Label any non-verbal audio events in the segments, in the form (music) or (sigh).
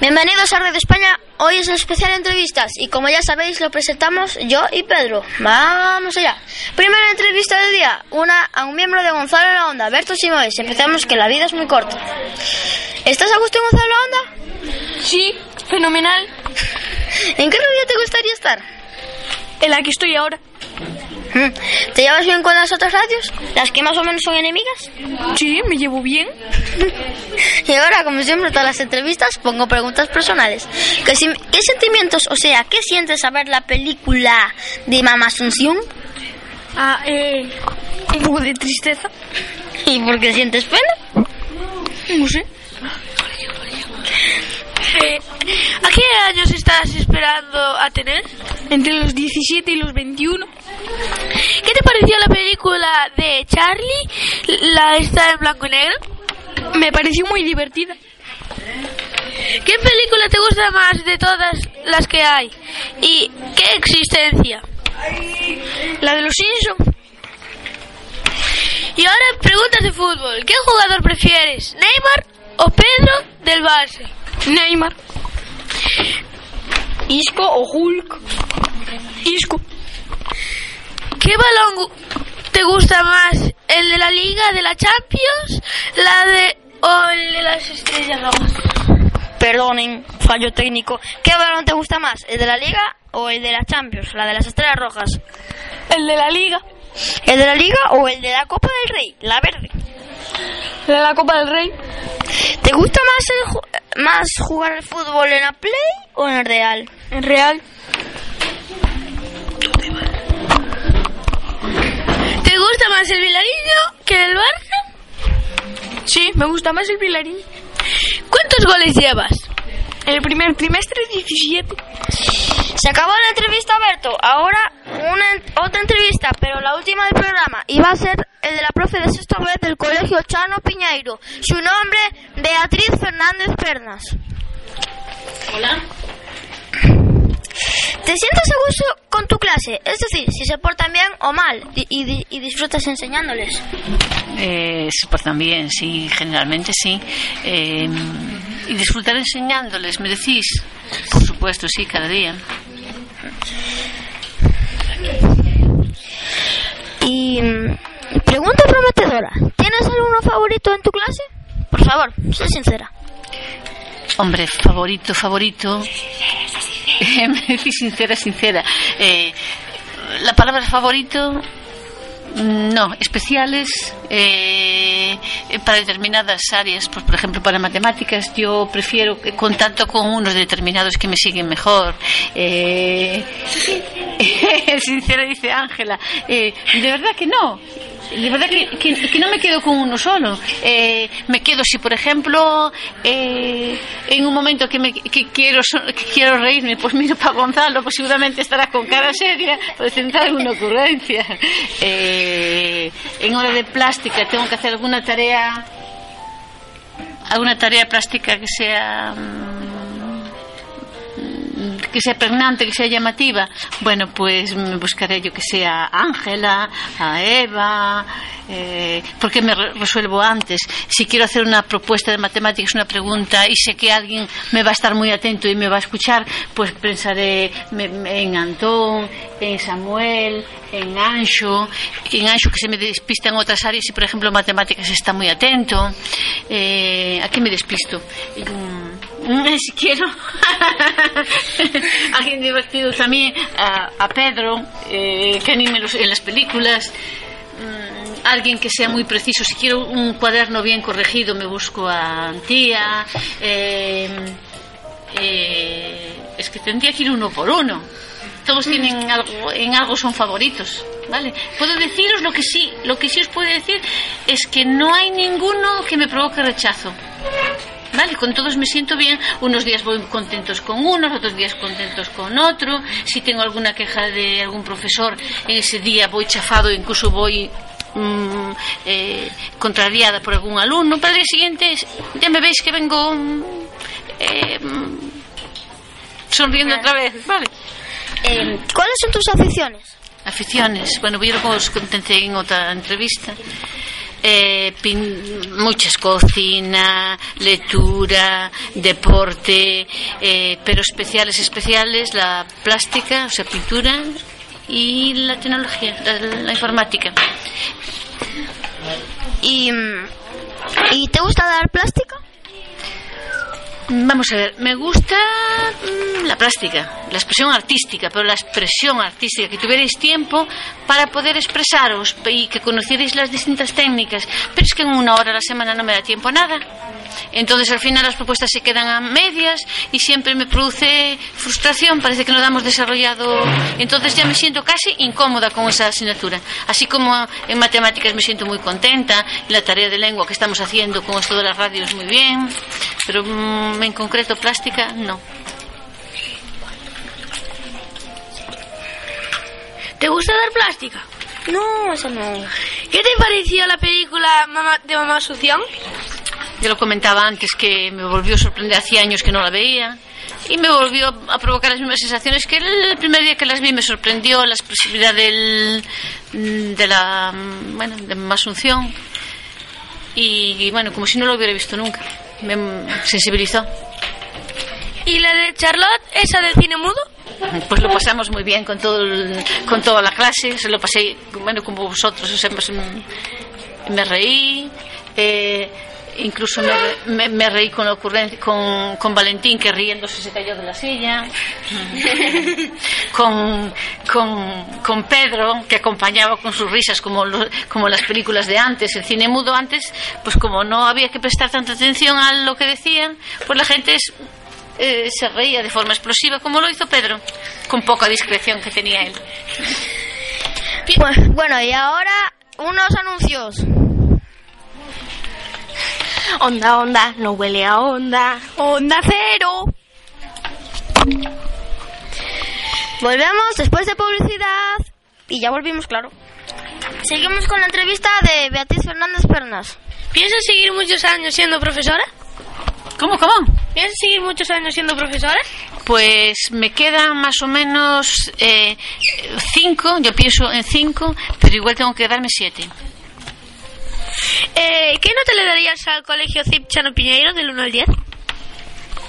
Bienvenidos a Radio España. Hoy es un especial entrevistas y como ya sabéis lo presentamos yo y Pedro. Vamos allá. Primera entrevista del día, una a un miembro de Gonzalo la Onda, Berto Simoes. Empezamos que la vida es muy corta. ¿Estás a gusto en Gonzalo la Onda? Sí, fenomenal. (laughs) ¿En qué radio te gustaría estar? En la que estoy ahora. Hmm. ¿Te llevas bien con las otras radios? ¿Las que más o menos son enemigas? Sí, me llevo bien. (laughs) y ahora, como siempre, todas las entrevistas pongo preguntas personales. ¿Qué, ¿Qué, sentimientos, o sea, qué sientes a ver la película de Mamá Asunción? Ah, eh, un poco de tristeza. ¿Y por qué sientes pena? No sé. ¿A qué años estás esperando a tener? Entre los 17 y los 21. ¿Qué te pareció la película de Charlie? ¿La está en blanco y negro? Me pareció muy divertida. ¿Qué película te gusta más de todas las que hay? ¿Y qué existencia? La de los Simpsons. Y ahora preguntas de fútbol. ¿Qué jugador prefieres? ¿Neymar o Pedro del Barça? Neymar. Isco o Hulk. Isco. ¿Qué balón te gusta más? ¿El de la Liga, de la Champions, la de o el de las Estrellas Rojas? Perdonen, fallo técnico. ¿Qué balón te gusta más? ¿El de la Liga o el de la Champions, la de las Estrellas Rojas? El de la Liga. ¿El de la Liga o el de la Copa del Rey, la verde? ¿De la Copa del Rey? ¿Te gusta más, jugar al fútbol en la Play o en el Real? En Real. ¿Te gusta más el Vilariño que el Barça? Sí, me gusta más el Vilariño. ¿Cuántos goles llevas? En el primer trimestre 17. Se acabó la entrevista, Berto. Ahora una, otra entrevista, pero la última del programa. Y va a ser el de la profe de sexto vez del colegio Chano Piñeiro. Su nombre, Beatriz Fernández Pernas. Hola. ¿Te sientes a gusto con tu clase? Es decir, si se portan bien o mal y, y, y disfrutas enseñándoles. Eh, se portan bien, sí, generalmente sí. Eh, ¿Y disfrutar enseñándoles, me decís? Por supuesto, sí, cada día. Y pregunta prometedora. ¿Tienes alumno favorito en tu clase? Por favor, sé sincera. Hombre, favorito, favorito. (laughs) decís sincera, sincera. Eh, la palabra favorito no, especiales eh, para determinadas áreas. Pues, por ejemplo, para matemáticas yo prefiero contacto con unos determinados que me siguen mejor. Eh, (laughs) sincera, dice Ángela. Eh, de verdad que no. De verdad que, que, no me quedo con uno solo. Eh, me quedo si, por ejemplo, eh, en un momento que, me, que, quiero, que quiero reírme, pues miro para Gonzalo, pues seguramente estará con cara seria, pues tendrá alguna ocurrencia. Eh, en hora de plástica tengo que hacer alguna tarea, alguna tarea plástica que sea que sea pregnante, que sea llamativa, bueno, pues buscaré yo que sea Ángela, a Eva, eh, porque me resuelvo antes. Si quiero hacer una propuesta de matemáticas, una pregunta, y sé que alguien me va a estar muy atento y me va a escuchar, pues pensaré en Antón, en Samuel, en Ancho, en Ancho que se me despistan otras áreas y, por ejemplo, matemáticas está muy atento. Eh, ¿A qué me despisto? Eh, si quiero (laughs) alguien divertido también a, a Pedro eh, que anime los, en las películas. Mm, alguien que sea muy preciso. Si quiero un cuaderno bien corregido me busco a Antía. Eh, eh, es que tendría que ir uno por uno. Todos tienen algo, en algo son favoritos vale puedo deciros lo que sí lo que sí os puedo decir es que no hay ninguno que me provoque rechazo Vale, con todos me siento bien, unos días voy contentos con unos, outros días contentos con outro, se si tengo alguna queja de algún profesor, en ese día voy chafado, incluso voy mm, eh, contrariada por algún alumno, para el día siguiente ya me veis que vengo mm, eh, sonriendo outra vez, vale? Eh, ¿Cuáles son tus aficiones? Aficiones, bueno, yo lo os contenté en outra entrevista. Eh, pin- muchas, cocina, lectura, deporte, eh, pero especiales, especiales, la plástica, o sea, pintura y la tecnología, la, la informática. ¿Y, mm, ¿Y te gusta dar plástica? Vamos a ver, me gusta mm, la plástica, la expresión artística, pero la expresión artística, que tuvierais tiempo para poder expresaros y que conocierais las distintas técnicas. Pero es que en una hora a la semana no me da tiempo a nada. Entonces al final las propuestas se quedan a medias y siempre me produce frustración, parece que no la hemos desarrollado. Entonces ya me siento casi incómoda con esa asignatura. Así como en matemáticas me siento muy contenta, la tarea de lengua que estamos haciendo con esto de las radios muy bien, pero mm, en concreto plástica no. ¿Te gusta dar plástica? No, eso no. ¿Qué te pareció la película Mamá- de Mamá Asunción? Yo lo comentaba antes que me volvió a sorprender, hacía años que no la veía y me volvió a provocar las mismas sensaciones que el primer día que las vi me sorprendió la expresividad del, mm, de la mm, bueno, de Mamá Asunción y, y, bueno, como si no lo hubiera visto nunca. Me sensibilizó. ¿Y la de Charlotte, esa del cine mudo? Pues lo pasamos muy bien con todo el- con toda la clase, se lo pasé bueno como vosotros, o sea, pues, mm, me reí, eh, incluso me, me- reí con con, con Valentín que riéndose se cayó de la silla, con, con, Pedro que acompañaba con sus risas como lo- como las películas de antes, el cine mudo antes, pues como no había que prestar tanta atención a lo que decían, pues la gente es- eh, se reía de forma explosiva, como lo hizo Pedro, con poca discreción que tenía él. Bueno, y ahora unos anuncios. Onda, onda, no huele a onda. Onda cero. Volvemos después de publicidad. Y ya volvimos, claro. Seguimos con la entrevista de Beatriz Fernández Pernas. ¿Piensas seguir muchos años siendo profesora? ¿Cómo, cómo? ¿Piensas seguir muchos años siendo profesora? Pues me quedan más o menos eh, cinco, yo pienso en cinco, pero igual tengo que darme siete. Eh, ¿Qué nota le darías al colegio CIP Chano Piñeiro del 1 al 10?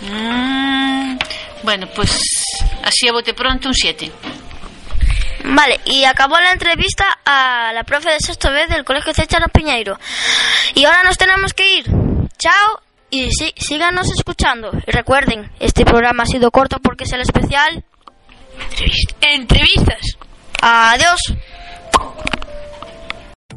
Mm, bueno, pues así a bote pronto un siete. Vale, y acabó la entrevista a la profe de sexto B del Colegio Cecharo Piñeiro. Y ahora nos tenemos que ir. Chao y sí, síganos escuchando. Y recuerden, este programa ha sido corto porque es el especial. Entrevistas. Adiós.